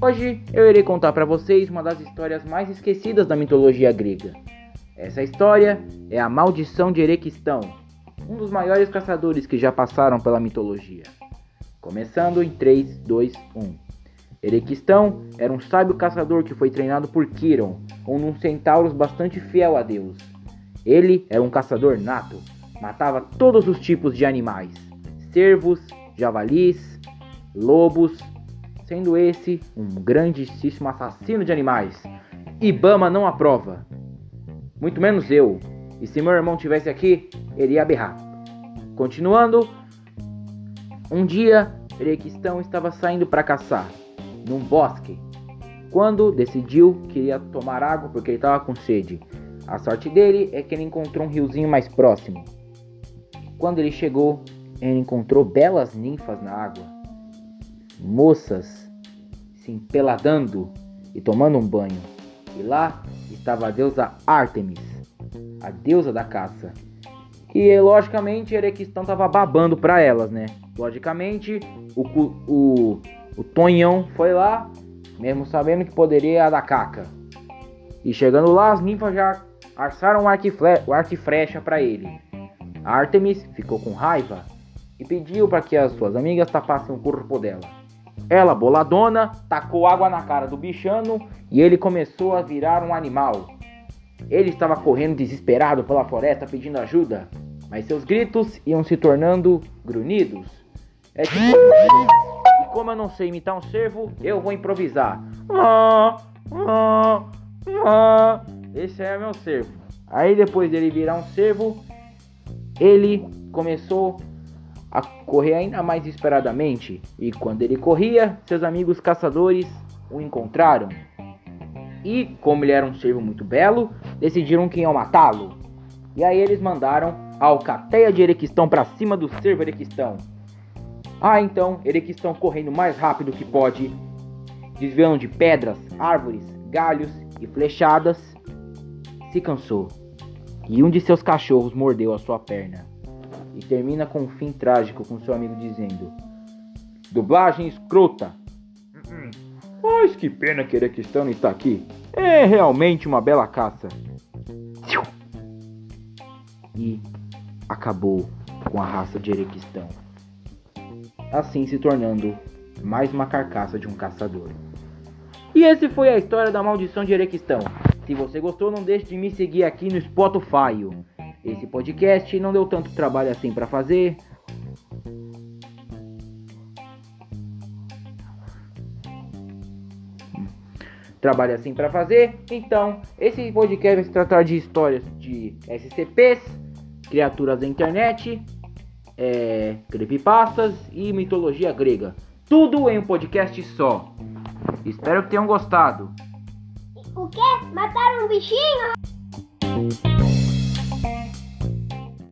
Hoje eu irei contar para vocês uma das histórias mais esquecidas da mitologia grega. Essa história é a Maldição de Erequistão, um dos maiores caçadores que já passaram pela mitologia. Começando em 3, 2, 1. Erequistão era um sábio caçador que foi treinado por Quiron, um dos centauros bastante fiel a Deus. Ele era um caçador nato, matava todos os tipos de animais: cervos, javalis, lobos, sendo esse um grandíssimo assassino de animais. Ibama não aprova. Muito menos eu. E se meu irmão tivesse aqui, ele ia berrar. Continuando, um dia Erequistão estava saindo para caçar num bosque quando decidiu que ia tomar água porque ele estava com sede. A sorte dele é que ele encontrou um riozinho mais próximo. Quando ele chegou, ele encontrou belas ninfas na água, moças se empeladando e tomando um banho. E lá estava a deusa Artemis, a deusa da caça. E logicamente Erequistão estava babando para elas, né? Logicamente, o, o, o Tonhão foi lá, mesmo sabendo que poderia dar caca. E chegando lá, as ninfas já arçaram o arco e flecha para ele. Artemis ficou com raiva e pediu para que as suas amigas tapassem o corpo dela. Ela, boladona, tacou água na cara do bichano e ele começou a virar um animal. Ele estava correndo desesperado pela floresta pedindo ajuda, mas seus gritos iam se tornando grunhidos. É tipo. E como eu não sei imitar um cervo, eu vou improvisar. Esse é meu cervo. Aí depois dele virar um cervo, ele começou a correr ainda mais desesperadamente, e quando ele corria, seus amigos caçadores o encontraram. E, como ele era um cervo muito belo, decidiram que iam matá-lo. E aí eles mandaram a alcateia de Erequistão para cima do cervo Erequistão. Ah, então, Erequistão correndo mais rápido que pode, desviando de pedras, árvores, galhos e flechadas, se cansou. E um de seus cachorros mordeu a sua perna e termina com um fim trágico com seu amigo dizendo: Dublagem escrota. Mas que pena que Erequistão não está aqui. É realmente uma bela caça. E acabou com a raça de Erequistão. Assim se tornando mais uma carcaça de um caçador. E esse foi a história da maldição de Erequistão. Se você gostou, não deixe de me seguir aqui no Spotify. Esse podcast não deu tanto trabalho assim para fazer. Trabalho assim para fazer. Então, esse podcast vai se tratar de histórias de SCPs, criaturas da internet, é, creepypastas e mitologia grega. Tudo em um podcast só. Espero que tenham gostado. O quê? Mataram um bichinho?